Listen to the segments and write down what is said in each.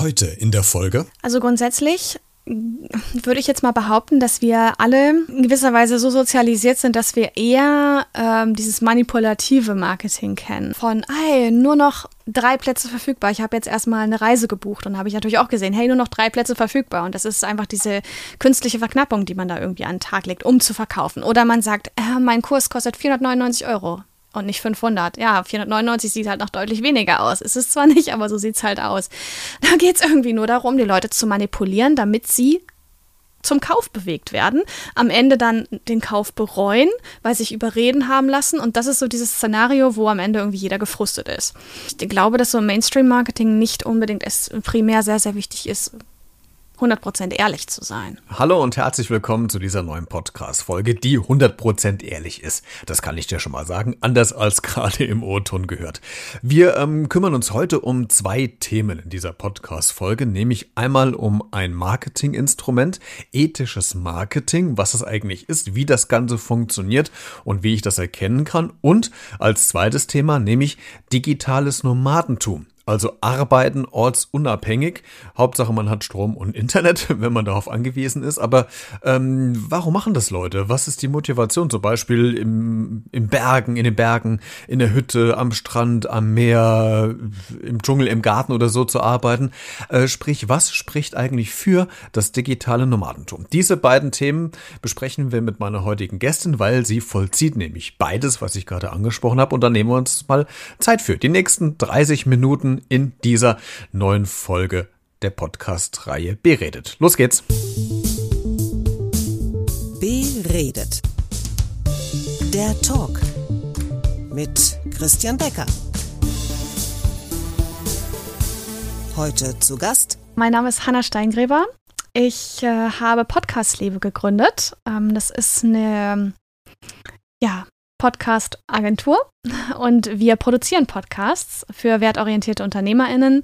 Heute in der Folge. Also grundsätzlich würde ich jetzt mal behaupten, dass wir alle in gewisser Weise so sozialisiert sind, dass wir eher ähm, dieses manipulative Marketing kennen. Von, hey, nur noch drei Plätze verfügbar. Ich habe jetzt erstmal eine Reise gebucht und habe ich natürlich auch gesehen, hey, nur noch drei Plätze verfügbar. Und das ist einfach diese künstliche Verknappung, die man da irgendwie an den Tag legt, um zu verkaufen. Oder man sagt, äh, mein Kurs kostet 499 Euro und nicht 500. Ja, 499 sieht halt noch deutlich weniger aus. Ist es zwar nicht, aber so sieht es halt aus. Da geht es irgendwie nur darum, die Leute zu manipulieren, damit sie zum Kauf bewegt werden, am Ende dann den Kauf bereuen, weil sich überreden haben lassen. Und das ist so dieses Szenario, wo am Ende irgendwie jeder gefrustet ist. Ich glaube, dass so Mainstream-Marketing nicht unbedingt es primär sehr, sehr wichtig ist, 100% ehrlich zu sein. Hallo und herzlich willkommen zu dieser neuen Podcast-Folge, die 100% ehrlich ist. Das kann ich dir schon mal sagen, anders als gerade im O-Ton gehört. Wir ähm, kümmern uns heute um zwei Themen in dieser Podcast-Folge, nämlich einmal um ein Marketinginstrument, ethisches Marketing, was es eigentlich ist, wie das Ganze funktioniert und wie ich das erkennen kann. Und als zweites Thema, nämlich digitales Nomadentum. Also arbeiten ortsunabhängig. Hauptsache man hat Strom und Internet, wenn man darauf angewiesen ist. Aber ähm, warum machen das Leute? Was ist die Motivation? Zum Beispiel im, im Bergen, in den Bergen, in der Hütte, am Strand, am Meer, im Dschungel, im Garten oder so zu arbeiten. Äh, sprich, was spricht eigentlich für das digitale Nomadentum? Diese beiden Themen besprechen wir mit meiner heutigen Gästin, weil sie vollzieht nämlich beides, was ich gerade angesprochen habe. Und dann nehmen wir uns mal Zeit für. Die nächsten 30 Minuten in dieser neuen Folge der Podcast-Reihe Beredet. Los geht's! Beredet. Der Talk mit Christian Becker. Heute zu Gast. Mein Name ist Hanna Steingräber. Ich äh, habe Podcast Liebe gegründet. Ähm, das ist eine ja, Podcast-Agentur und wir produzieren Podcasts für wertorientierte UnternehmerInnen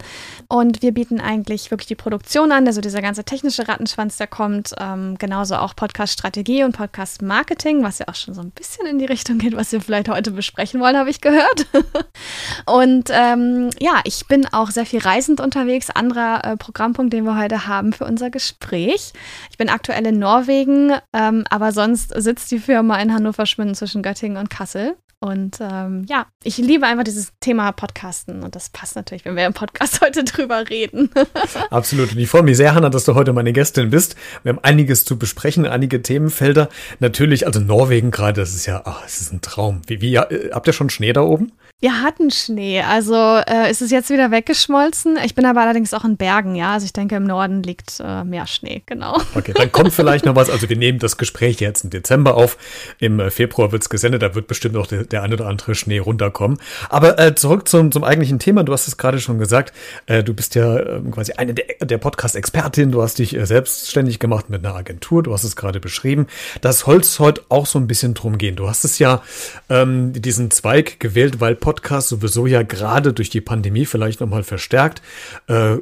und wir bieten eigentlich wirklich die Produktion an, also dieser ganze technische Rattenschwanz, der kommt, ähm, genauso auch Podcast-Strategie und Podcast-Marketing, was ja auch schon so ein bisschen in die Richtung geht, was wir vielleicht heute besprechen wollen, habe ich gehört. und ähm, ja, ich bin auch sehr viel reisend unterwegs, anderer äh, Programmpunkt, den wir heute haben für unser Gespräch. Ich bin aktuell in Norwegen, ähm, aber sonst sitzt die Firma in Hannover Schwinden zwischen Göttingen und Kassel. Und ähm, ja, ich liebe einfach dieses Thema Podcasten und das passt natürlich, wenn wir im Podcast heute drüber reden. Absolut. Und ich freue mich sehr, Hanna, dass du heute meine Gästin bist. Wir haben einiges zu besprechen, einige Themenfelder. Natürlich, also Norwegen gerade, das ist ja, ach, es ist ein Traum. Wie, wie, habt ihr schon Schnee da oben? Wir hatten Schnee, also äh, ist es jetzt wieder weggeschmolzen. Ich bin aber allerdings auch in Bergen, ja. Also ich denke, im Norden liegt äh, mehr Schnee, genau. Okay, dann kommt vielleicht noch was. Also wir nehmen das Gespräch jetzt im Dezember auf. Im äh, Februar wird es gesendet, da wird bestimmt noch der, der ein oder andere Schnee runterkommen. Aber äh, zurück zum, zum eigentlichen Thema. Du hast es gerade schon gesagt. Äh, du bist ja äh, quasi eine der, der Podcast-Expertin. Du hast dich äh, selbstständig gemacht mit einer Agentur. Du hast es gerade beschrieben. Das soll es heute auch so ein bisschen drum gehen. Du hast es ja ähm, diesen Zweig gewählt, weil Podcast sowieso ja gerade durch die Pandemie vielleicht nochmal verstärkt äh,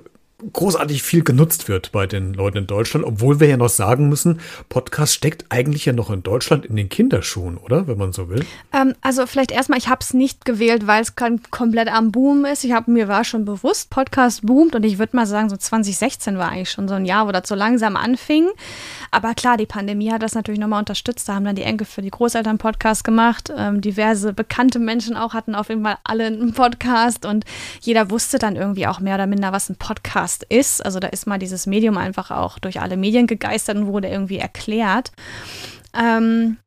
großartig viel genutzt wird bei den Leuten in Deutschland, obwohl wir ja noch sagen müssen, Podcast steckt eigentlich ja noch in Deutschland in den Kinderschuhen, oder? Wenn man so will. Ähm, also vielleicht erstmal, ich habe es nicht gewählt, weil es komplett am Boom ist. Ich habe mir war schon bewusst, Podcast boomt und ich würde mal sagen, so 2016 war eigentlich schon so ein Jahr, wo das so langsam anfing. Aber klar, die Pandemie hat das natürlich nochmal unterstützt. Da haben dann die Enkel für die Großeltern Podcast gemacht. Ähm, diverse bekannte Menschen auch hatten auf jeden Fall alle einen Podcast und jeder wusste dann irgendwie auch mehr oder minder, was ein Podcast Podcast ist. Also da ist mal dieses Medium einfach auch durch alle Medien gegeistert und wurde irgendwie erklärt. Ähm,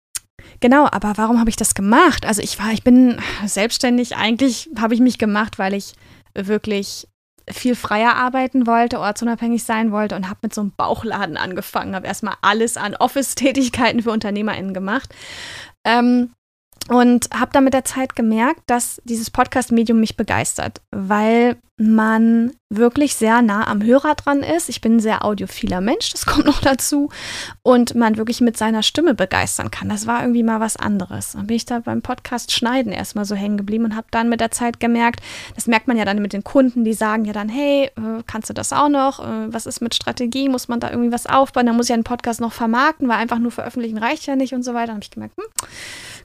Genau, aber warum habe ich das gemacht? Also ich war, ich bin selbstständig. Eigentlich habe ich mich gemacht, weil ich wirklich viel freier arbeiten wollte, ortsunabhängig sein wollte und habe mit so einem Bauchladen angefangen. Habe erstmal alles an Office-Tätigkeiten für UnternehmerInnen gemacht. Ähm, und habe dann mit der Zeit gemerkt, dass dieses Podcast-Medium mich begeistert, weil man wirklich sehr nah am Hörer dran ist. Ich bin ein sehr audiophiler Mensch, das kommt noch dazu. Und man wirklich mit seiner Stimme begeistern kann. Das war irgendwie mal was anderes. Dann bin ich da beim Podcast Schneiden erstmal so hängen geblieben und habe dann mit der Zeit gemerkt, das merkt man ja dann mit den Kunden, die sagen ja dann, hey, äh, kannst du das auch noch? Äh, was ist mit Strategie? Muss man da irgendwie was aufbauen? Dann muss ich einen Podcast noch vermarkten, weil einfach nur veröffentlichen reicht ja nicht und so weiter. Dann habe ich gemerkt, hm,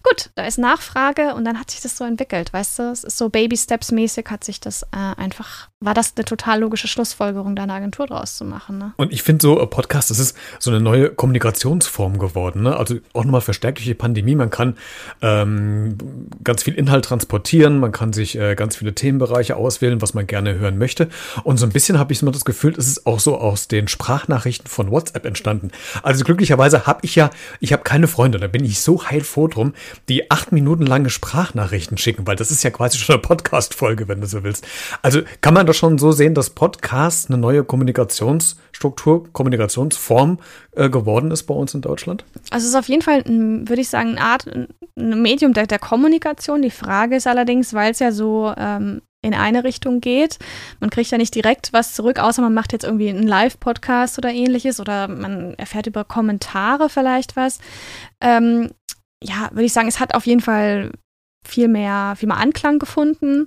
gut, da ist Nachfrage und dann hat sich das so entwickelt, weißt du? Es ist so Baby-Steps-mäßig hat sich das äh, einfach, war das eine total logische Schlussfolgerung, da eine Agentur draus zu machen. Ne? Und ich finde so, äh, Podcast, das ist so eine neue Kommunikationsform geworden. Ne? Also auch nochmal verstärkt durch die Pandemie. Man kann ähm, ganz viel Inhalt transportieren, man kann sich äh, ganz viele Themenbereiche auswählen, was man gerne hören möchte. Und so ein bisschen habe ich immer das Gefühl, es ist auch so aus den Sprachnachrichten von WhatsApp entstanden. Also glücklicherweise habe ich ja, ich habe keine Freunde, da bin ich so heilfroh drum, die acht Minuten lange Sprachnachrichten schicken, weil das ist ja quasi schon eine Podcast-Folge, wenn du so willst. Also kann man das schon so sehen, dass Podcast eine neue Kommunikationsstruktur, Kommunikationsform äh, geworden ist bei uns in Deutschland? Also es ist auf jeden Fall, würde ich sagen, eine Art, ein Medium der, der Kommunikation. Die Frage ist allerdings, weil es ja so ähm, in eine Richtung geht. Man kriegt ja nicht direkt was zurück, außer man macht jetzt irgendwie einen Live-Podcast oder ähnliches oder man erfährt über Kommentare vielleicht was. Ähm, ja, würde ich sagen, es hat auf jeden Fall viel mehr, viel mehr Anklang gefunden.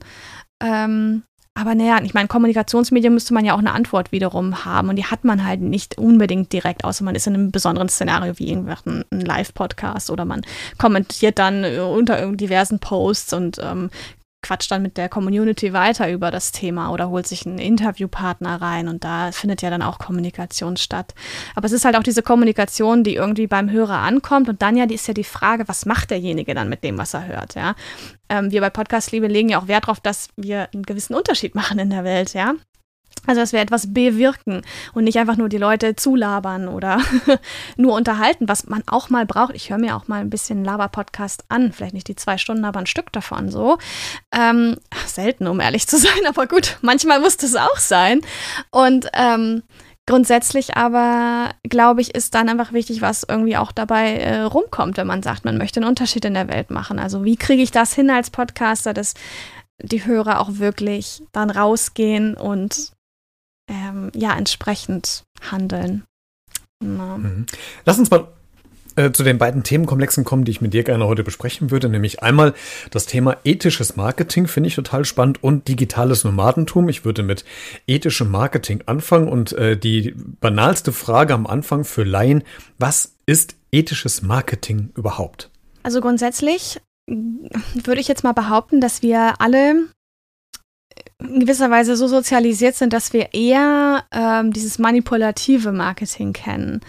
Ähm, aber naja, ich meine, Kommunikationsmedien müsste man ja auch eine Antwort wiederum haben und die hat man halt nicht unbedingt direkt, außer man ist in einem besonderen Szenario wie irgendwann ein Live-Podcast oder man kommentiert dann unter diversen Posts und ähm, quatscht dann mit der Community weiter über das Thema oder holt sich einen Interviewpartner rein und da findet ja dann auch Kommunikation statt. Aber es ist halt auch diese Kommunikation, die irgendwie beim Hörer ankommt und dann ja, die ist ja die Frage, was macht derjenige dann mit dem, was er hört, ja. Ähm, wir bei Podcast Liebe legen ja auch Wert darauf, dass wir einen gewissen Unterschied machen in der Welt, ja. Also, dass wir etwas bewirken und nicht einfach nur die Leute zulabern oder nur unterhalten, was man auch mal braucht. Ich höre mir auch mal ein bisschen Laber-Podcast an. Vielleicht nicht die zwei Stunden, aber ein Stück davon so. Ähm, selten, um ehrlich zu sein, aber gut, manchmal muss das auch sein. Und ähm, grundsätzlich aber, glaube ich, ist dann einfach wichtig, was irgendwie auch dabei äh, rumkommt, wenn man sagt, man möchte einen Unterschied in der Welt machen. Also, wie kriege ich das hin als Podcaster, dass die Hörer auch wirklich dann rausgehen und ähm, ja entsprechend handeln. Ja. Mhm. Lass uns mal äh, zu den beiden Themenkomplexen kommen, die ich mit dir gerne heute besprechen würde, nämlich einmal das Thema ethisches Marketing, finde ich total spannend, und digitales Nomadentum. Ich würde mit ethischem Marketing anfangen und äh, die banalste Frage am Anfang für Laien, was ist ethisches Marketing überhaupt? Also grundsätzlich würde ich jetzt mal behaupten, dass wir alle in gewisser Weise so sozialisiert sind, dass wir eher ähm, dieses manipulative Marketing kennen.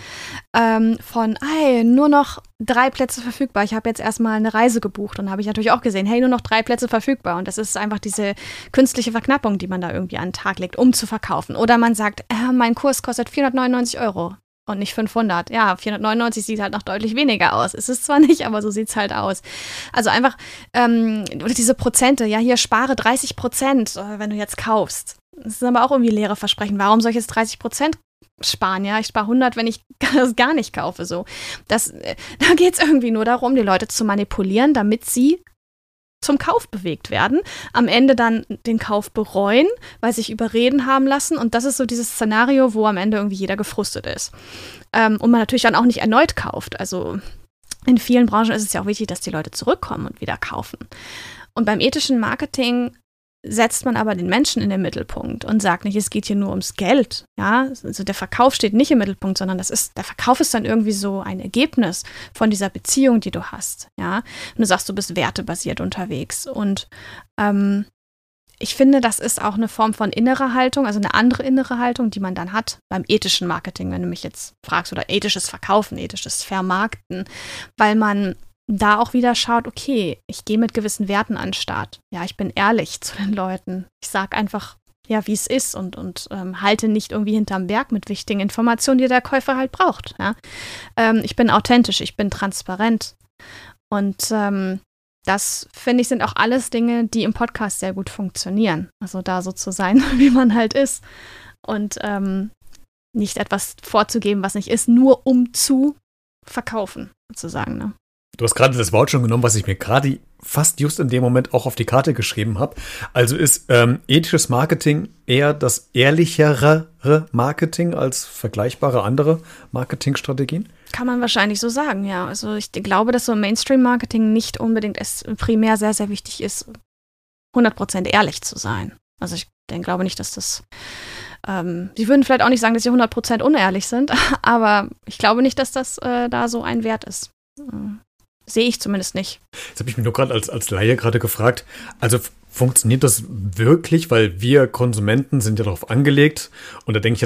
Ähm, von, hey, nur noch drei Plätze verfügbar. Ich habe jetzt erstmal eine Reise gebucht und habe ich natürlich auch gesehen, hey, nur noch drei Plätze verfügbar. Und das ist einfach diese künstliche Verknappung, die man da irgendwie an den Tag legt, um zu verkaufen. Oder man sagt, äh, mein Kurs kostet 499 Euro und nicht 500. Ja, 499 sieht halt noch deutlich weniger aus. Ist es zwar nicht, aber so sieht es halt aus. Also einfach, ähm, diese Prozente, ja, hier spare 30 Prozent, äh, wenn du jetzt kaufst. Das sind aber auch irgendwie leere Versprechen. Warum soll ich jetzt 30 Prozent sparen? Ja, ich spare 100, wenn ich das gar nicht kaufe. So, das, äh, da geht es irgendwie nur darum, die Leute zu manipulieren, damit sie zum Kauf bewegt werden, am Ende dann den Kauf bereuen, weil sich überreden haben lassen. Und das ist so dieses Szenario, wo am Ende irgendwie jeder gefrustet ist. Ähm, und man natürlich dann auch nicht erneut kauft. Also in vielen Branchen ist es ja auch wichtig, dass die Leute zurückkommen und wieder kaufen. Und beim ethischen Marketing setzt man aber den Menschen in den Mittelpunkt und sagt nicht, es geht hier nur ums Geld. Ja, also der Verkauf steht nicht im Mittelpunkt, sondern das ist, der Verkauf ist dann irgendwie so ein Ergebnis von dieser Beziehung, die du hast. Ja, und du sagst, du bist wertebasiert unterwegs und ähm, ich finde, das ist auch eine Form von innerer Haltung, also eine andere innere Haltung, die man dann hat beim ethischen Marketing, wenn du mich jetzt fragst, oder ethisches Verkaufen, ethisches Vermarkten, weil man da auch wieder schaut, okay, ich gehe mit gewissen Werten an den Start. Ja, ich bin ehrlich zu den Leuten. Ich sage einfach, ja, wie es ist und, und ähm, halte nicht irgendwie hinterm Berg mit wichtigen Informationen, die der Käufer halt braucht. Ja? Ähm, ich bin authentisch, ich bin transparent. Und ähm, das, finde ich, sind auch alles Dinge, die im Podcast sehr gut funktionieren. Also da so zu sein, wie man halt ist. Und ähm, nicht etwas vorzugeben, was nicht ist, nur um zu verkaufen, sozusagen. Ne? Du hast gerade das Wort schon genommen, was ich mir gerade fast just in dem Moment auch auf die Karte geschrieben habe. Also ist ähm, ethisches Marketing eher das ehrlichere Marketing als vergleichbare andere Marketingstrategien? Kann man wahrscheinlich so sagen, ja. Also ich glaube, dass so Mainstream-Marketing nicht unbedingt es primär sehr, sehr wichtig ist, 100% ehrlich zu sein. Also ich denke, glaube nicht, dass das ähm, Sie würden vielleicht auch nicht sagen, dass sie 100% unehrlich sind, aber ich glaube nicht, dass das äh, da so ein Wert ist. Sehe ich zumindest nicht. Jetzt habe ich mich nur gerade als, als Laie gerade gefragt, also funktioniert das wirklich, weil wir Konsumenten sind ja darauf angelegt. Und da denke ich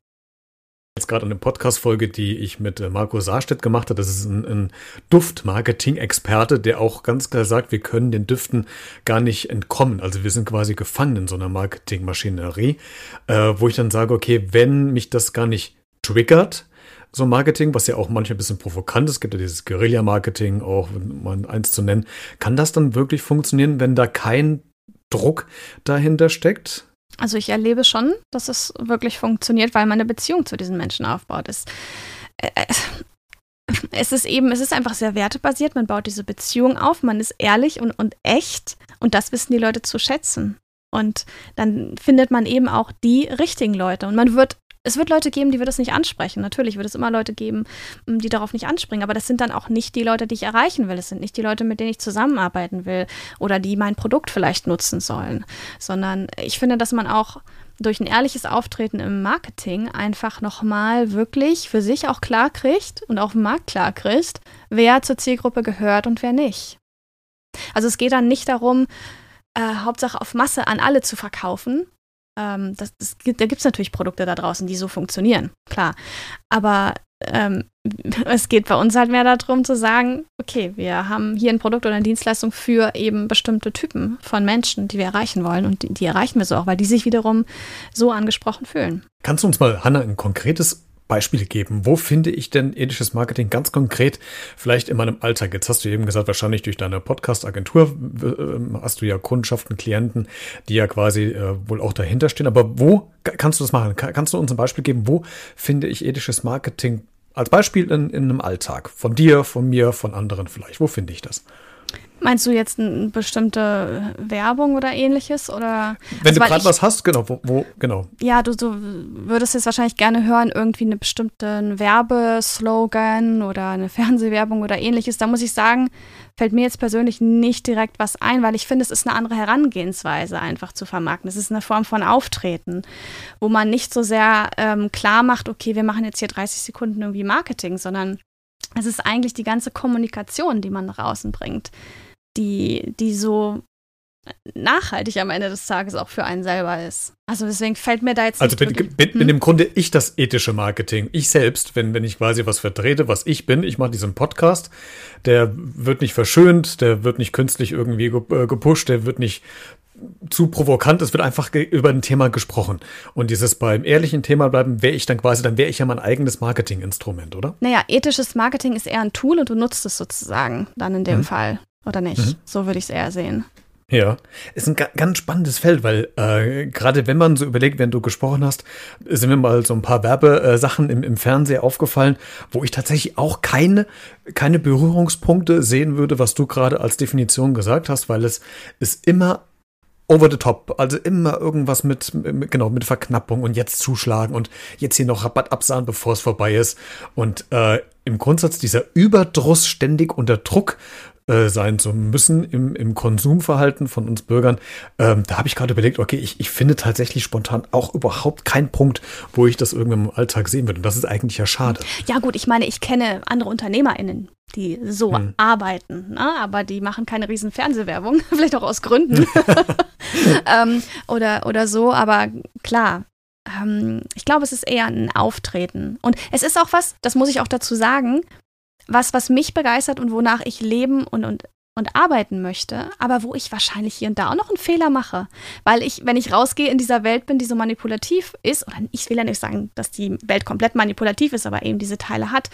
jetzt gerade eine Podcast-Folge, die ich mit äh, Marco Saarstedt gemacht habe. Das ist ein, ein Duft-Marketing-Experte, der auch ganz klar sagt, wir können den Düften gar nicht entkommen. Also wir sind quasi gefangen in so einer Marketing-Maschinerie, äh, wo ich dann sage, okay, wenn mich das gar nicht triggert, so Marketing, was ja auch manchmal ein bisschen provokant ist, gibt ja dieses Guerilla-Marketing, auch um eins zu nennen. Kann das dann wirklich funktionieren, wenn da kein Druck dahinter steckt? Also ich erlebe schon, dass es wirklich funktioniert, weil man eine Beziehung zu diesen Menschen aufbaut. Es, äh, es ist eben, es ist einfach sehr wertebasiert. Man baut diese Beziehung auf, man ist ehrlich und, und echt und das wissen die Leute zu schätzen. Und dann findet man eben auch die richtigen Leute. Und man wird es wird Leute geben, die wird es nicht ansprechen. Natürlich wird es immer Leute geben, die darauf nicht anspringen. Aber das sind dann auch nicht die Leute, die ich erreichen will. Es sind nicht die Leute, mit denen ich zusammenarbeiten will oder die mein Produkt vielleicht nutzen sollen. Sondern ich finde, dass man auch durch ein ehrliches Auftreten im Marketing einfach nochmal wirklich für sich auch klar kriegt und auf dem Markt klar kriegt, wer zur Zielgruppe gehört und wer nicht. Also es geht dann nicht darum, äh, Hauptsache auf Masse an alle zu verkaufen, ähm, das, das, da gibt es natürlich Produkte da draußen, die so funktionieren, klar. Aber ähm, es geht bei uns halt mehr darum zu sagen, okay, wir haben hier ein Produkt oder eine Dienstleistung für eben bestimmte Typen von Menschen, die wir erreichen wollen. Und die, die erreichen wir so auch, weil die sich wiederum so angesprochen fühlen. Kannst du uns mal, Hanna, ein konkretes Beispiele geben. Wo finde ich denn ethisches Marketing ganz konkret vielleicht in meinem Alltag? Jetzt hast du eben gesagt, wahrscheinlich durch deine Podcast-Agentur äh, hast du ja Kundschaften, Klienten, die ja quasi äh, wohl auch dahinter stehen. Aber wo kannst du das machen? Kannst du uns ein Beispiel geben? Wo finde ich ethisches Marketing als Beispiel in, in einem Alltag? Von dir, von mir, von anderen vielleicht. Wo finde ich das? Meinst du jetzt eine bestimmte Werbung oder ähnliches? Oder, Wenn also, du gerade was hast, genau, wo, wo, genau. Ja, du, du würdest jetzt wahrscheinlich gerne hören, irgendwie eine bestimmte Werbeslogan oder eine Fernsehwerbung oder ähnliches. Da muss ich sagen, fällt mir jetzt persönlich nicht direkt was ein, weil ich finde, es ist eine andere Herangehensweise, einfach zu vermarkten. Es ist eine Form von Auftreten, wo man nicht so sehr ähm, klar macht, okay, wir machen jetzt hier 30 Sekunden irgendwie Marketing, sondern es ist eigentlich die ganze Kommunikation, die man nach außen bringt die, die so nachhaltig am Ende des Tages auch für einen selber ist. Also deswegen fällt mir da jetzt Also bin, bin, bin hm? im Grunde ich das ethische Marketing. Ich selbst, wenn, wenn ich quasi was vertrete, was ich bin, ich mache diesen Podcast, der wird nicht verschönt, der wird nicht künstlich irgendwie äh, gepusht, der wird nicht zu provokant, es wird einfach über ein Thema gesprochen. Und dieses beim ehrlichen Thema bleiben, wäre ich dann quasi, dann wäre ich ja mein eigenes Marketinginstrument, oder? Naja, ethisches Marketing ist eher ein Tool und du nutzt es sozusagen dann in dem mhm. Fall. Oder nicht? Mhm. So würde ich es eher sehen. Ja, ist ein ganz spannendes Feld, weil äh, gerade wenn man so überlegt, wenn du gesprochen hast, sind mir mal so ein paar Werbesachen im, im Fernseher aufgefallen, wo ich tatsächlich auch keine, keine Berührungspunkte sehen würde, was du gerade als Definition gesagt hast, weil es ist immer over the top, also immer irgendwas mit, mit, genau, mit Verknappung und jetzt zuschlagen und jetzt hier noch Rabatt absahen, bevor es vorbei ist. Und äh, im Grundsatz dieser Überdruss ständig unter Druck äh, sein zu müssen im, im Konsumverhalten von uns Bürgern. Ähm, da habe ich gerade überlegt, okay, ich, ich finde tatsächlich spontan auch überhaupt keinen Punkt, wo ich das irgendwann im Alltag sehen würde. Und das ist eigentlich ja schade. Ja gut, ich meine, ich kenne andere UnternehmerInnen, die so hm. arbeiten, ne? aber die machen keine riesen Fernsehwerbung, vielleicht auch aus Gründen ähm, oder, oder so, aber klar, ähm, ich glaube, es ist eher ein Auftreten. Und es ist auch was, das muss ich auch dazu sagen, was, was mich begeistert und wonach ich leben und, und, und arbeiten möchte, aber wo ich wahrscheinlich hier und da auch noch einen Fehler mache. Weil ich, wenn ich rausgehe in dieser Welt bin, die so manipulativ ist, oder ich will ja nicht sagen, dass die Welt komplett manipulativ ist, aber eben diese Teile hat.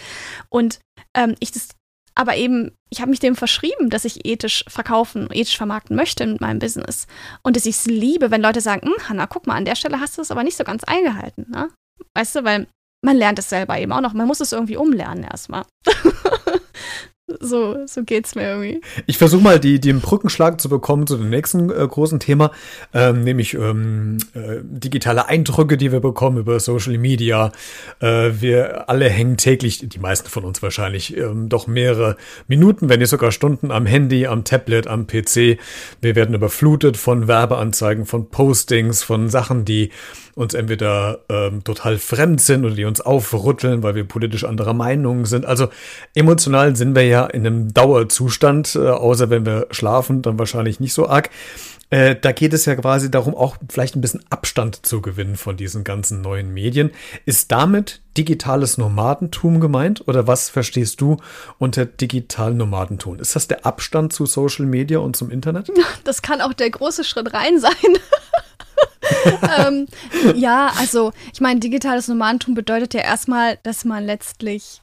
Und ähm, ich das, aber eben, ich habe mich dem verschrieben, dass ich ethisch verkaufen, ethisch vermarkten möchte in meinem Business. Und dass ich es liebe, wenn Leute sagen, hm, Hanna, guck mal, an der Stelle hast du es aber nicht so ganz eingehalten. Ne? Weißt du, weil man lernt es selber eben auch noch. Man muss es irgendwie umlernen erstmal. So, so geht's mir irgendwie. Ich versuche mal die, den Brückenschlag zu bekommen zu dem nächsten äh, großen Thema, ähm, nämlich ähm, äh, digitale Eindrücke, die wir bekommen über Social Media. Äh, wir alle hängen täglich, die meisten von uns wahrscheinlich, ähm, doch mehrere Minuten, wenn nicht sogar Stunden am Handy, am Tablet, am PC. Wir werden überflutet von Werbeanzeigen, von Postings, von Sachen, die uns entweder ähm, total fremd sind oder die uns aufrütteln, weil wir politisch anderer Meinung sind. Also emotional sind wir ja in einem Dauerzustand, äh, außer wenn wir schlafen, dann wahrscheinlich nicht so arg. Äh, da geht es ja quasi darum, auch vielleicht ein bisschen Abstand zu gewinnen von diesen ganzen neuen Medien. Ist damit digitales Nomadentum gemeint oder was verstehst du unter digitalen Nomadentum? Ist das der Abstand zu Social Media und zum Internet? Das kann auch der große Schritt rein sein. ähm, ja, also ich meine, digitales Nomadentum bedeutet ja erstmal, dass man letztlich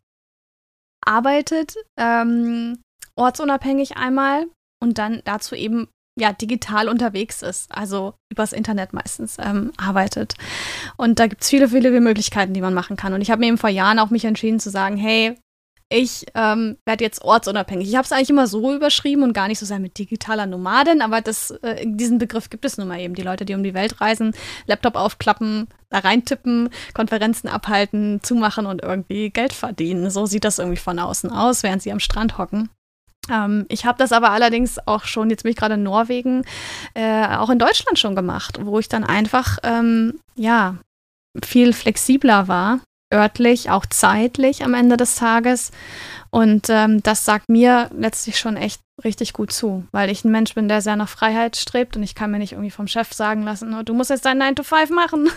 arbeitet, ähm, ortsunabhängig einmal und dann dazu eben ja digital unterwegs ist, also übers Internet meistens ähm, arbeitet. Und da gibt es viele, viele Möglichkeiten, die man machen kann. Und ich habe mir eben vor Jahren auch mich entschieden zu sagen, hey, ich ähm, werde jetzt ortsunabhängig. Ich habe es eigentlich immer so überschrieben und gar nicht so sehr mit digitaler Nomadin, aber das, äh, diesen Begriff gibt es nun mal eben. Die Leute, die um die Welt reisen, Laptop aufklappen, da reintippen, Konferenzen abhalten, zumachen und irgendwie Geld verdienen. So sieht das irgendwie von außen aus, während sie am Strand hocken. Ähm, ich habe das aber allerdings auch schon, jetzt bin ich gerade in Norwegen, äh, auch in Deutschland schon gemacht, wo ich dann einfach, ähm, ja, viel flexibler war örtlich, auch zeitlich am Ende des Tages. Und ähm, das sagt mir letztlich schon echt richtig gut zu, weil ich ein Mensch bin, der sehr nach Freiheit strebt und ich kann mir nicht irgendwie vom Chef sagen lassen, oh, du musst jetzt dein 9 to 5 machen.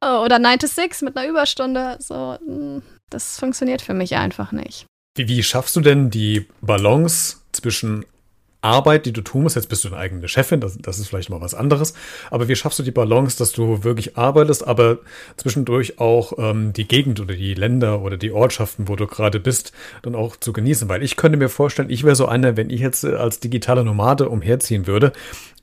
Oder 9 to 6 mit einer Überstunde. So, hm, das funktioniert für mich einfach nicht. Wie, wie schaffst du denn die Balance zwischen Arbeit, die du tun musst, jetzt bist du eine eigene Chefin, das, das ist vielleicht mal was anderes, aber wie schaffst du die Balance, dass du wirklich arbeitest, aber zwischendurch auch ähm, die Gegend oder die Länder oder die Ortschaften, wo du gerade bist, dann auch zu genießen? Weil ich könnte mir vorstellen, ich wäre so einer, wenn ich jetzt äh, als digitaler Nomade umherziehen würde,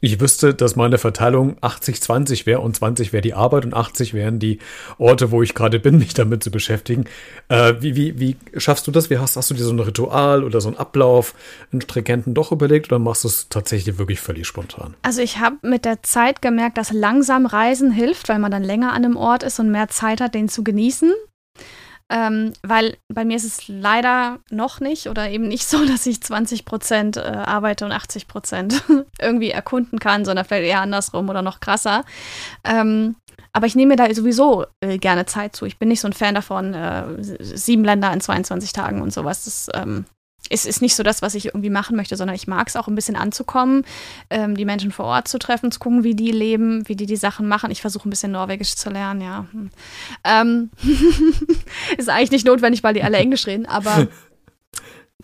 ich wüsste, dass meine Verteilung 80-20 wäre und 20 wäre die Arbeit und 80 wären die Orte, wo ich gerade bin, mich damit zu beschäftigen. Äh, wie, wie, wie schaffst du das? Wie hast, hast du dir so ein Ritual oder so einen Ablauf, einen stringenten doch überlegt oder machst du es tatsächlich wirklich völlig spontan? Also ich habe mit der Zeit gemerkt, dass langsam Reisen hilft, weil man dann länger an einem Ort ist und mehr Zeit hat, den zu genießen. Ähm, weil bei mir ist es leider noch nicht oder eben nicht so, dass ich 20 Prozent äh, arbeite und 80 Prozent irgendwie erkunden kann, sondern vielleicht eher andersrum oder noch krasser. Ähm, aber ich nehme mir da sowieso äh, gerne Zeit zu. Ich bin nicht so ein Fan davon, äh, sieben Länder in 22 Tagen und sowas. Das ähm, es ist nicht so das, was ich irgendwie machen möchte, sondern ich mag es auch ein bisschen anzukommen, ähm, die Menschen vor Ort zu treffen, zu gucken, wie die leben, wie die die Sachen machen. Ich versuche ein bisschen Norwegisch zu lernen, ja. Hm. Ähm, ist eigentlich nicht notwendig, weil die alle Englisch reden, aber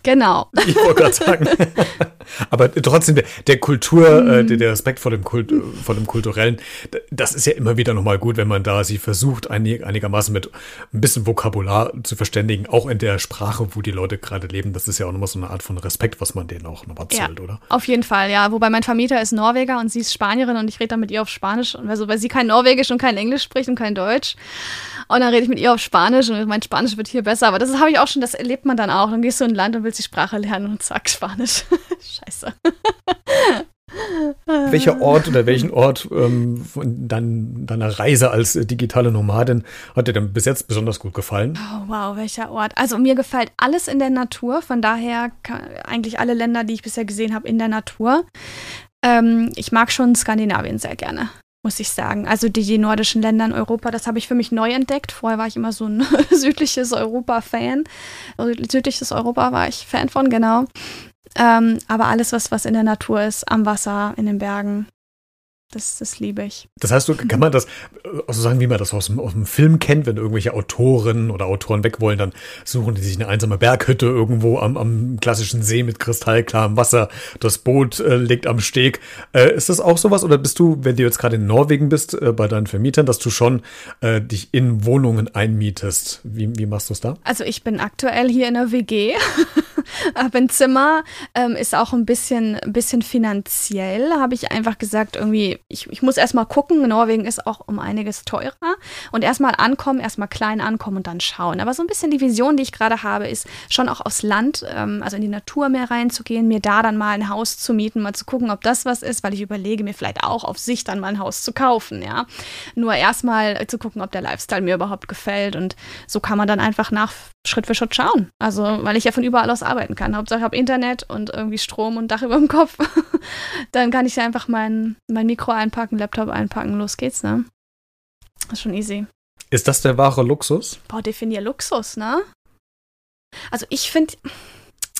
Genau. Ich wollte gerade sagen. Aber trotzdem, der, der Kultur, mhm. äh, der Respekt vor dem, Kult, vor dem Kulturellen, das ist ja immer wieder nochmal gut, wenn man da sich versucht, einig, einigermaßen mit ein bisschen Vokabular zu verständigen, auch in der Sprache, wo die Leute gerade leben. Das ist ja auch nochmal so eine Art von Respekt, was man denen auch nochmal zollt, ja, oder? Auf jeden Fall, ja. Wobei mein Vermieter ist Norweger und sie ist Spanierin und ich rede dann mit ihr auf Spanisch. Und also, weil sie kein Norwegisch und kein Englisch spricht und kein Deutsch. Und dann rede ich mit ihr auf Spanisch und mein Spanisch wird hier besser. Aber das habe ich auch schon, das erlebt man dann auch. Dann gehst du in ein Land und willst die Sprache lernen und zack, Spanisch. Scheiße. Welcher Ort oder welchen Ort ähm, von dein, deiner Reise als äh, digitale Nomadin hat dir denn bis jetzt besonders gut gefallen? Oh, wow, welcher Ort? Also mir gefällt alles in der Natur, von daher eigentlich alle Länder, die ich bisher gesehen habe, in der Natur. Ähm, ich mag schon Skandinavien sehr gerne muss ich sagen. Also die, die nordischen Länder in Europa, das habe ich für mich neu entdeckt. Vorher war ich immer so ein südliches Europa-Fan. Südliches Europa war ich Fan von, genau. Ähm, aber alles, was, was in der Natur ist, am Wasser, in den Bergen, das, das liebe ich. Das heißt, kann man das, also sagen, wie man das aus dem, aus dem Film kennt, wenn irgendwelche Autoren oder Autoren weg wollen, dann suchen die sich eine einsame Berghütte irgendwo am, am klassischen See mit kristallklarem Wasser. Das Boot äh, liegt am Steg. Äh, ist das auch sowas? Oder bist du, wenn du jetzt gerade in Norwegen bist, äh, bei deinen Vermietern, dass du schon äh, dich in Wohnungen einmietest? Wie, wie machst du es da? Also ich bin aktuell hier in der WG. habe ein Zimmer, ähm, ist auch ein bisschen, ein bisschen finanziell, habe ich einfach gesagt, irgendwie, ich, ich muss erstmal gucken, Norwegen ist auch um einiges teurer und erstmal ankommen, erstmal klein ankommen und dann schauen. Aber so ein bisschen die Vision, die ich gerade habe, ist schon auch aufs Land, ähm, also in die Natur mehr reinzugehen, mir da dann mal ein Haus zu mieten, mal zu gucken, ob das was ist, weil ich überlege, mir vielleicht auch auf sich dann mal ein Haus zu kaufen, ja. Nur erstmal zu gucken, ob der Lifestyle mir überhaupt gefällt und so kann man dann einfach nach Schritt für Schritt schauen. Also, weil ich ja von überall aus arbeiten kann. Hauptsache, ich habe Internet und irgendwie Strom und Dach über dem Kopf. dann kann ich ja einfach mein, mein Mikro einpacken, Laptop einpacken, los geht's, ne? Das ist schon easy. Ist das der wahre Luxus? Boah, definier Luxus, ne? Also ich finde,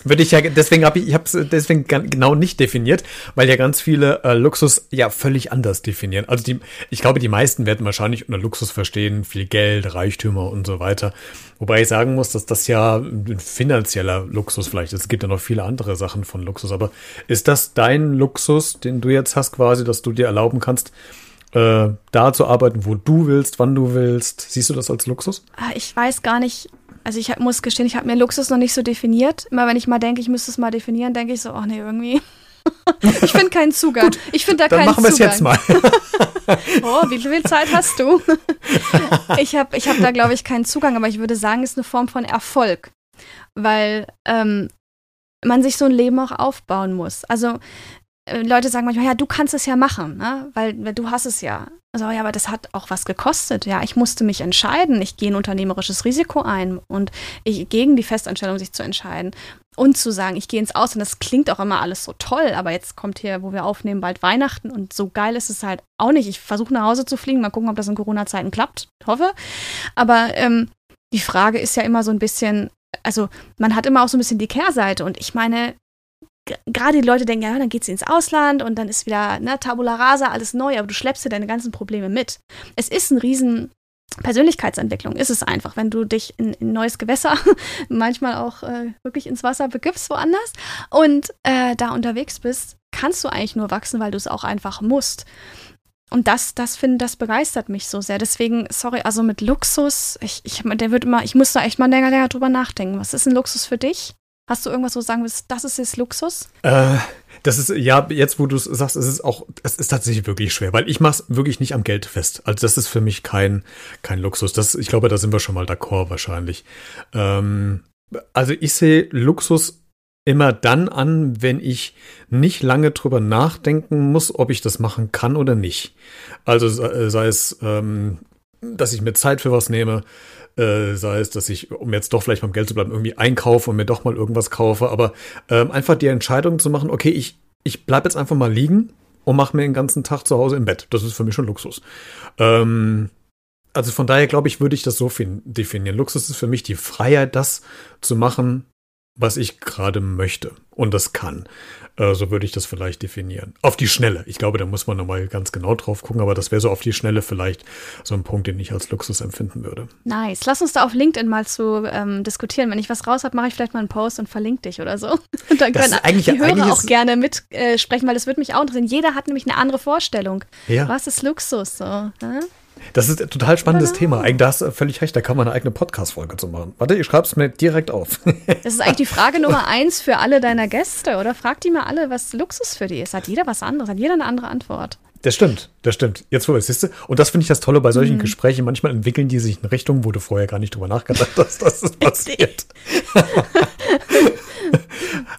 würde ich ja, deswegen habe ich, ich es deswegen genau nicht definiert, weil ja ganz viele äh, Luxus ja völlig anders definieren. Also die, ich glaube, die meisten werden wahrscheinlich unter Luxus verstehen, viel Geld, Reichtümer und so weiter. Wobei ich sagen muss, dass das ja ein finanzieller Luxus vielleicht ist. Es gibt ja noch viele andere Sachen von Luxus. Aber ist das dein Luxus, den du jetzt hast quasi, dass du dir erlauben kannst, äh, da zu arbeiten, wo du willst, wann du willst? Siehst du das als Luxus? Ah, ich weiß gar nicht, also ich hab, muss gestehen, ich habe mir Luxus noch nicht so definiert. Immer wenn ich mal denke, ich müsste es mal definieren, denke ich so, ach nee, irgendwie. ich finde keinen Zugang. Ich finde da Dann keinen machen Zugang. Machen wir es jetzt mal. oh, wie viel Zeit hast du? ich habe ich hab da, glaube ich, keinen Zugang, aber ich würde sagen, es ist eine Form von Erfolg. Weil ähm, man sich so ein Leben auch aufbauen muss. Also Leute sagen manchmal, ja, du kannst es ja machen, ne? weil, weil du hast es ja. Also, ja, aber das hat auch was gekostet. Ja, ich musste mich entscheiden. Ich gehe ein unternehmerisches Risiko ein und ich, gegen die Festanstellung sich zu entscheiden und zu sagen, ich gehe ins Ausland. Das klingt auch immer alles so toll, aber jetzt kommt hier, wo wir aufnehmen, bald Weihnachten und so geil ist es halt auch nicht. Ich versuche nach Hause zu fliegen, mal gucken, ob das in Corona-Zeiten klappt. Hoffe. Aber ähm, die Frage ist ja immer so ein bisschen, also man hat immer auch so ein bisschen die Kehrseite und ich meine, gerade die Leute denken, ja, dann geht sie ins Ausland und dann ist wieder ne, Tabula rasa, alles neu, aber du schleppst dir deine ganzen Probleme mit. Es ist ein riesen Persönlichkeitsentwicklung ist es einfach, wenn du dich in, ein neues Gewässer, manchmal auch äh, wirklich ins Wasser begibst, woanders, und äh, da unterwegs bist, kannst du eigentlich nur wachsen, weil du es auch einfach musst. Und das, das finde, das begeistert mich so sehr. Deswegen, sorry, also mit Luxus, ich, ich, der wird immer, ich muss da echt mal länger, länger drüber nachdenken. Was ist ein Luxus für dich? Hast du irgendwas, wo du sagen willst, das ist jetzt Luxus? Äh, das ist, ja, jetzt wo du es sagst, es ist auch, es ist tatsächlich wirklich schwer, weil ich mache es wirklich nicht am Geld fest. Also das ist für mich kein, kein Luxus. Das, ich glaube, da sind wir schon mal d'accord wahrscheinlich. Ähm, also ich sehe Luxus immer dann an, wenn ich nicht lange drüber nachdenken muss, ob ich das machen kann oder nicht. Also sei es, ähm, dass ich mir Zeit für was nehme, äh, sei es, dass ich, um jetzt doch vielleicht beim Geld zu bleiben, irgendwie einkaufe und mir doch mal irgendwas kaufe, aber ähm, einfach die Entscheidung zu machen, okay, ich, ich bleibe jetzt einfach mal liegen und mache mir den ganzen Tag zu Hause im Bett. Das ist für mich schon Luxus. Ähm, also von daher glaube ich, würde ich das so definieren. Luxus ist für mich die Freiheit, das zu machen, was ich gerade möchte und das kann. Äh, so würde ich das vielleicht definieren. Auf die Schnelle. Ich glaube, da muss man nochmal ganz genau drauf gucken, aber das wäre so auf die Schnelle vielleicht so ein Punkt, den ich als Luxus empfinden würde. Nice. Lass uns da auf LinkedIn mal zu ähm, diskutieren. Wenn ich was raus habe, mache ich vielleicht mal einen Post und verlinke dich oder so. Und dann können eigentlich, die Hörer eigentlich auch gerne mitsprechen, äh, weil das würde mich auch interessieren. Jeder hat nämlich eine andere Vorstellung. Ja. Was ist Luxus so? Äh? Das ist ein total spannendes Thema. Da hast du völlig recht, da kann man eine eigene Podcast-Folge zu machen. Warte, ich schreibe es mir direkt auf. Das ist eigentlich die Frage Nummer eins für alle deiner Gäste, oder? Frag die mal alle, was Luxus für die ist. Hat jeder was anderes, hat jeder eine andere Antwort. Das stimmt, das stimmt. Jetzt wo es siehst du. Und das finde ich das Tolle bei solchen mhm. Gesprächen. Manchmal entwickeln die sich in Richtung, wo du vorher gar nicht drüber nachgedacht hast, dass das passiert.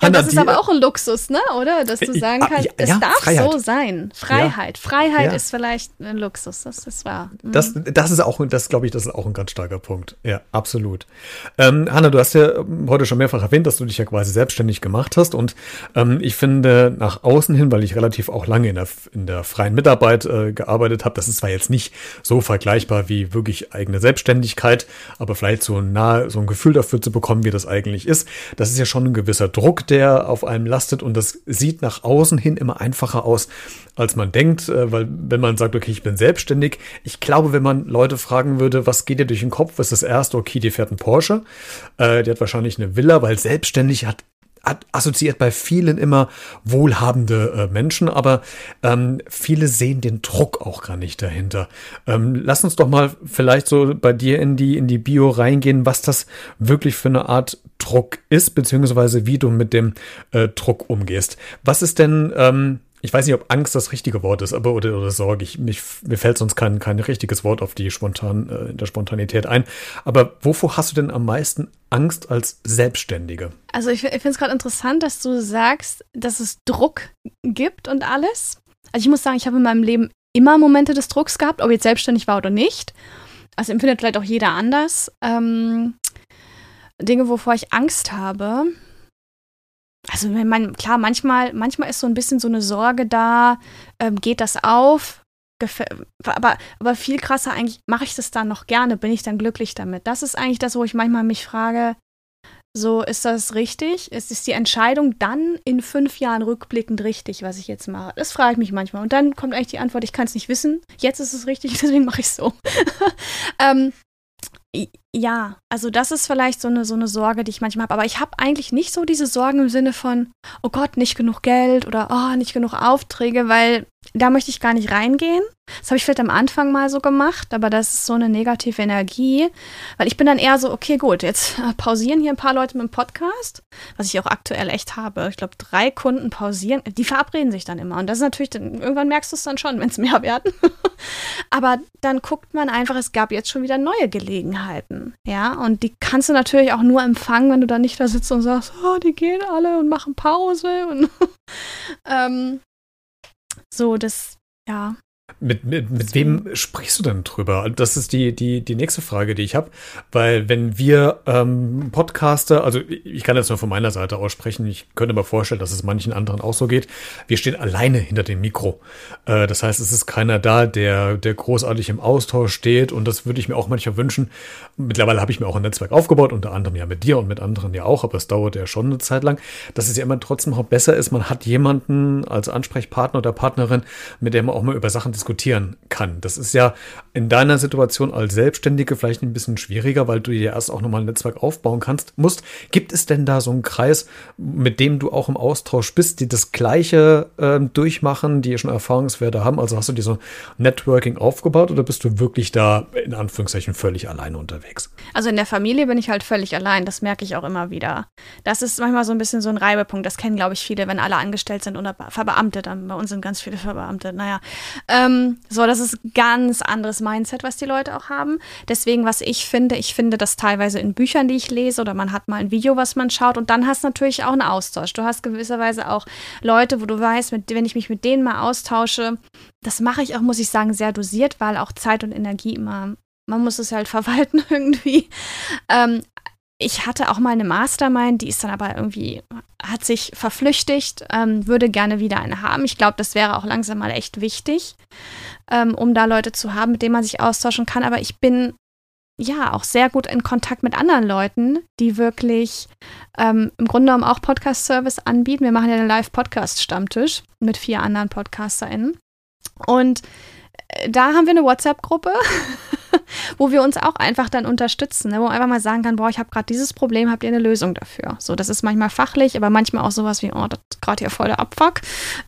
Ja, das ist aber auch ein Luxus, ne? Oder? Dass du sagen kannst, ja, es darf Freiheit. so sein. Freiheit. Ja. Freiheit ist vielleicht ein Luxus. Das ist wahr. Mhm. Das, das ist auch, das glaube ich, das ist auch ein ganz starker Punkt. Ja, absolut. Ähm, Hanna, du hast ja heute schon mehrfach erwähnt, dass du dich ja quasi selbstständig gemacht hast. Und ähm, ich finde, nach außen hin, weil ich relativ auch lange in der, in der freien Mitarbeit äh, gearbeitet habe, das ist zwar jetzt nicht so vergleichbar wie wirklich eigene Selbstständigkeit, aber vielleicht so nah, so ein Gefühl dafür zu bekommen, wie das eigentlich ist. Das ist ja schon ein gewisser Druck, der auf einem lastet und das sieht nach außen hin immer einfacher aus, als man denkt, äh, weil wenn man sagt, okay, ich bin selbstständig, ich glaube, wenn man Leute fragen würde, was geht dir durch den Kopf, ist das erste, okay, die fährt ein Porsche, äh, die hat wahrscheinlich eine Villa, weil selbstständig hat assoziiert bei vielen immer wohlhabende äh, Menschen, aber ähm, viele sehen den Druck auch gar nicht dahinter. Ähm, lass uns doch mal vielleicht so bei dir in die, in die Bio reingehen, was das wirklich für eine Art Druck ist, beziehungsweise wie du mit dem äh, Druck umgehst. Was ist denn, ähm, ich weiß nicht, ob Angst das richtige Wort ist, aber oder, oder Sorge. Ich, mich, mir fällt sonst kein, kein richtiges Wort auf die spontan, äh, in der Spontanität ein. Aber wovor hast du denn am meisten Angst als Selbstständige? Also ich, ich finde es gerade interessant, dass du sagst, dass es Druck gibt und alles. Also ich muss sagen, ich habe in meinem Leben immer Momente des Drucks gehabt, ob jetzt selbstständig war oder nicht. Also empfindet vielleicht auch jeder anders. Ähm, Dinge, wovor ich Angst habe. Also man, klar, manchmal, manchmal ist so ein bisschen so eine Sorge da, ähm, geht das auf? Aber, aber viel krasser eigentlich, mache ich das dann noch gerne? Bin ich dann glücklich damit? Das ist eigentlich das, wo ich manchmal mich frage, so, ist das richtig? Ist, ist die Entscheidung dann in fünf Jahren rückblickend richtig, was ich jetzt mache? Das frage ich mich manchmal. Und dann kommt eigentlich die Antwort, ich kann es nicht wissen. Jetzt ist es richtig, deswegen mache ich es so. ähm, ja, also das ist vielleicht so eine, so eine Sorge, die ich manchmal habe. Aber ich habe eigentlich nicht so diese Sorgen im Sinne von, oh Gott, nicht genug Geld oder oh, nicht genug Aufträge, weil da möchte ich gar nicht reingehen. Das habe ich vielleicht am Anfang mal so gemacht, aber das ist so eine negative Energie, weil ich bin dann eher so, okay, gut, jetzt pausieren hier ein paar Leute mit dem Podcast, was ich auch aktuell echt habe. Ich glaube, drei Kunden pausieren, die verabreden sich dann immer. Und das ist natürlich, irgendwann merkst du es dann schon, wenn es mehr werden. aber dann guckt man einfach, es gab jetzt schon wieder neue Gelegenheiten. Ja, und die kannst du natürlich auch nur empfangen, wenn du da nicht da sitzt und sagst, oh, die gehen alle und machen Pause. Und ähm, so, das, ja, mit, mit, mit wem sprichst du denn drüber? Das ist die, die, die nächste Frage, die ich habe. Weil wenn wir ähm, Podcaster, also ich kann jetzt nur von meiner Seite aus sprechen, ich könnte mir vorstellen, dass es manchen anderen auch so geht. Wir stehen alleine hinter dem Mikro. Äh, das heißt, es ist keiner da, der, der großartig im Austausch steht. Und das würde ich mir auch manchmal wünschen. Mittlerweile habe ich mir auch ein Netzwerk aufgebaut, unter anderem ja mit dir und mit anderen ja auch, aber es dauert ja schon eine Zeit lang, dass es ja immer trotzdem auch besser ist, man hat jemanden als Ansprechpartner oder Partnerin, mit dem man auch mal über Sachen diskutieren kann. Das ist ja in deiner Situation als Selbstständige vielleicht ein bisschen schwieriger, weil du dir erst auch nochmal ein Netzwerk aufbauen kannst, musst. Gibt es denn da so einen Kreis, mit dem du auch im Austausch bist, die das Gleiche äh, durchmachen, die schon Erfahrungswerte haben? Also hast du dir so Networking aufgebaut oder bist du wirklich da in Anführungszeichen völlig alleine unterwegs? Also in der Familie bin ich halt völlig allein. Das merke ich auch immer wieder. Das ist manchmal so ein bisschen so ein Reibepunkt. Das kennen, glaube ich, viele, wenn alle angestellt sind oder verbeamtet. Bei uns sind ganz viele Verbeamtet. Naja, ähm, so, das ist ganz anderes Mindset, was die Leute auch haben. Deswegen, was ich finde, ich finde das teilweise in Büchern, die ich lese, oder man hat mal ein Video, was man schaut, und dann hast du natürlich auch einen Austausch. Du hast gewisserweise auch Leute, wo du weißt, mit, wenn ich mich mit denen mal austausche, das mache ich auch, muss ich sagen, sehr dosiert, weil auch Zeit und Energie immer man muss es halt verwalten irgendwie. Ähm, ich hatte auch mal eine Mastermind, die ist dann aber irgendwie, hat sich verflüchtigt, ähm, würde gerne wieder eine haben. Ich glaube, das wäre auch langsam mal echt wichtig, ähm, um da Leute zu haben, mit denen man sich austauschen kann. Aber ich bin ja auch sehr gut in Kontakt mit anderen Leuten, die wirklich ähm, im Grunde genommen auch Podcast-Service anbieten. Wir machen ja einen Live-Podcast-Stammtisch mit vier anderen PodcasterInnen. Und da haben wir eine WhatsApp-Gruppe. wo wir uns auch einfach dann unterstützen, ne? wo man einfach mal sagen kann, boah, ich habe gerade dieses Problem, habt ihr eine Lösung dafür? So, das ist manchmal fachlich, aber manchmal auch sowas wie, oh, das ist gerade hier voll der Abfuck.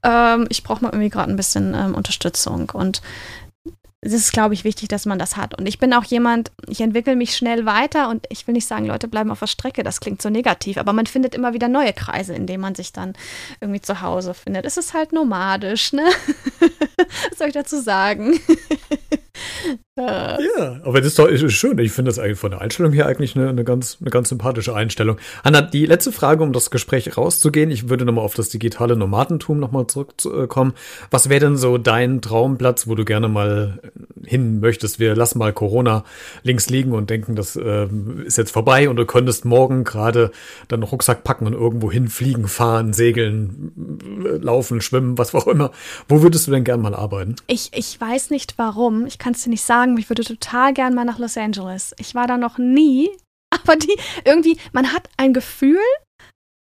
Ähm, ich brauche mal irgendwie gerade ein bisschen ähm, Unterstützung. Und es ist, glaube ich, wichtig, dass man das hat. Und ich bin auch jemand, ich entwickle mich schnell weiter und ich will nicht sagen, Leute bleiben auf der Strecke, das klingt so negativ, aber man findet immer wieder neue Kreise, in denen man sich dann irgendwie zu Hause findet. Es ist halt nomadisch, ne? Was soll ich dazu sagen? Ja, aber das ist doch ist schön. Ich finde das eigentlich von der Einstellung her eigentlich eine, eine, ganz, eine ganz sympathische Einstellung. Anna, die letzte Frage, um das Gespräch rauszugehen. Ich würde nochmal auf das digitale Nomadentum nochmal zurückkommen. Was wäre denn so dein Traumplatz, wo du gerne mal hin möchtest? Wir lassen mal Corona links liegen und denken, das äh, ist jetzt vorbei und du könntest morgen gerade deinen Rucksack packen und irgendwo hinfliegen, fahren, segeln, laufen, schwimmen, was auch immer. Wo würdest du denn gerne mal arbeiten? Ich, ich weiß nicht warum. Ich kann es dir nicht sagen sagen, ich würde total gern mal nach Los Angeles. Ich war da noch nie, aber die irgendwie, man hat ein Gefühl,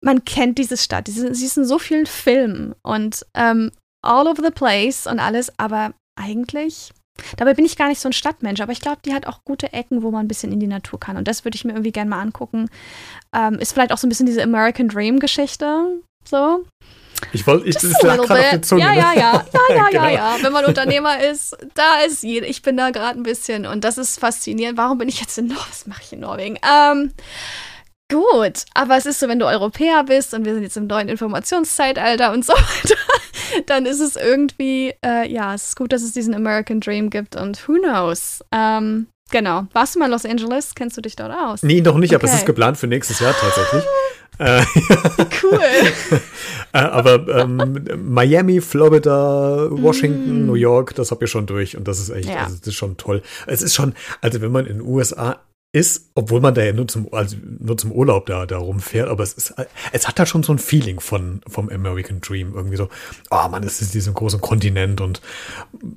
man kennt diese Stadt. Sie ist in so vielen Filmen und ähm, all over the place und alles, aber eigentlich Dabei bin ich gar nicht so ein Stadtmensch, aber ich glaube, die hat auch gute Ecken, wo man ein bisschen in die Natur kann. Und das würde ich mir irgendwie gerne mal angucken. Ähm, ist vielleicht auch so ein bisschen diese American Dream-Geschichte. So. Ich wollte, ich, das little gerade auf der Zunge. Ja, ja, ne? ja, ja, ja, Genau. ja, ja. Wenn man Unternehmer ist, da ist jeder. Ich bin da gerade ein bisschen und das ist faszinierend. Warum bin ich jetzt in Norwegen? Was mache ich in Norwegen? Ähm, gut, aber es ist so, wenn du Europäer bist und wir sind jetzt im neuen Informationszeitalter und so weiter, dann ist es irgendwie, äh, ja, es ist gut, dass es diesen American Dream gibt und who knows. Ähm, genau. Warst du mal in Los Angeles? Kennst du dich dort aus? Nee, noch nicht, aber es Okay. ist geplant für nächstes Jahr tatsächlich. äh, Cool. äh, aber ähm, Miami, Florida, Washington, Mm. New York, das hab ich schon durch und das ist echt, Ja. also das ist schon toll. Es ist schon, also wenn man in den USA ist, obwohl man da ja nur zum, also nur zum Urlaub da, da rumfährt, aber es ist, es hat da schon so ein Feeling von, vom American Dream. Irgendwie so, oh man, es ist diesen großen Kontinent und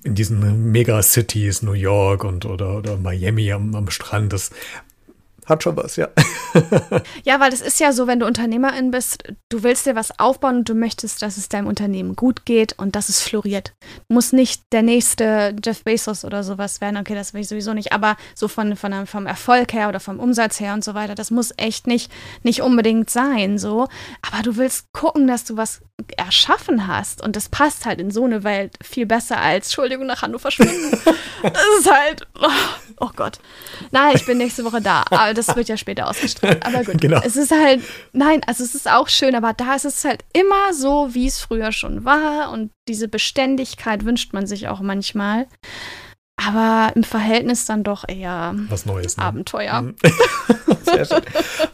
in diesen Megacities, New York und oder, oder Miami am, am Strand, das hat schon was, ja. Ja, weil es ist ja so, wenn du Unternehmerin bist, du willst dir was aufbauen und du möchtest, dass es deinem Unternehmen gut geht und dass es floriert. Muss nicht der nächste Jeff Bezos oder sowas werden, okay, das will ich sowieso nicht, aber so von, von, einem- vom Erfolg her oder vom Umsatz her und so weiter, das muss echt nicht, nicht unbedingt sein, so. Aber du willst gucken, dass du was erschaffen hast und das passt halt in so eine Welt viel besser als, Entschuldigung, nach Hannover verschwinden. das ist halt, oh, oh Gott. Nein, ich bin nächste Woche da, aber das wird ja später ausgestrahlt. Aber gut, Genau. es ist halt, nein, also es ist auch schön, aber da ist es halt immer so, wie es früher schon war und diese Beständigkeit wünscht man sich auch manchmal. Aber im Verhältnis dann doch eher Was Neues. Ne? Abenteuer. Sehr schön.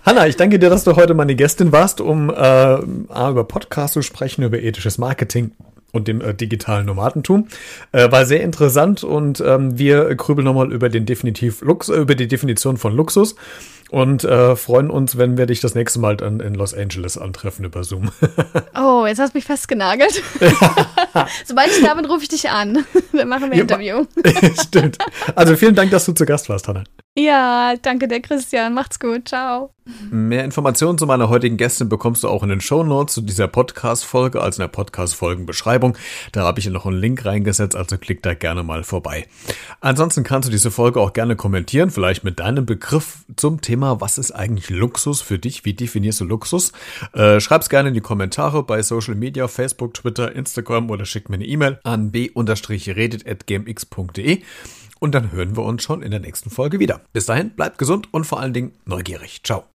Hanna, ich danke dir, dass du heute meine Gästin warst, um äh, über Podcast zu sprechen, über ethisches Marketing und dem äh, digitalen Nomadentum. Äh, war sehr interessant und ähm, wir grübeln nochmal über den definitiv Lux, äh, über die Definition von Luxus und äh, freuen uns, wenn wir dich das nächste Mal dann in Los Angeles antreffen über Zoom. Oh, jetzt hast du mich festgenagelt. Sobald ich da bin, rufe ich dich an. Dann machen wir Ja, ein Interview. Stimmt. Also vielen Dank, dass du zu Gast warst, Hanna. Ja, danke der Christian. Macht's gut. Ciao. Mehr Informationen zu meiner heutigen Gästin bekommst du auch in den Shownotes zu dieser Podcast-Folge, also in der Podcast-Folgenbeschreibung. Da habe ich noch einen Link reingesetzt, also klick da gerne mal vorbei. Ansonsten kannst du diese Folge auch gerne kommentieren, vielleicht mit deinem Begriff zum Thema, was ist eigentlich Luxus für dich? Wie definierst du Luxus? Äh, schreib's gerne in die Kommentare bei Social Media, Facebook, Twitter, Instagram oder schick mir eine E-Mail an b-redet.gmx.de. Und dann hören wir uns schon in der nächsten Folge wieder. Bis dahin, bleibt gesund und vor allen Dingen neugierig. Ciao.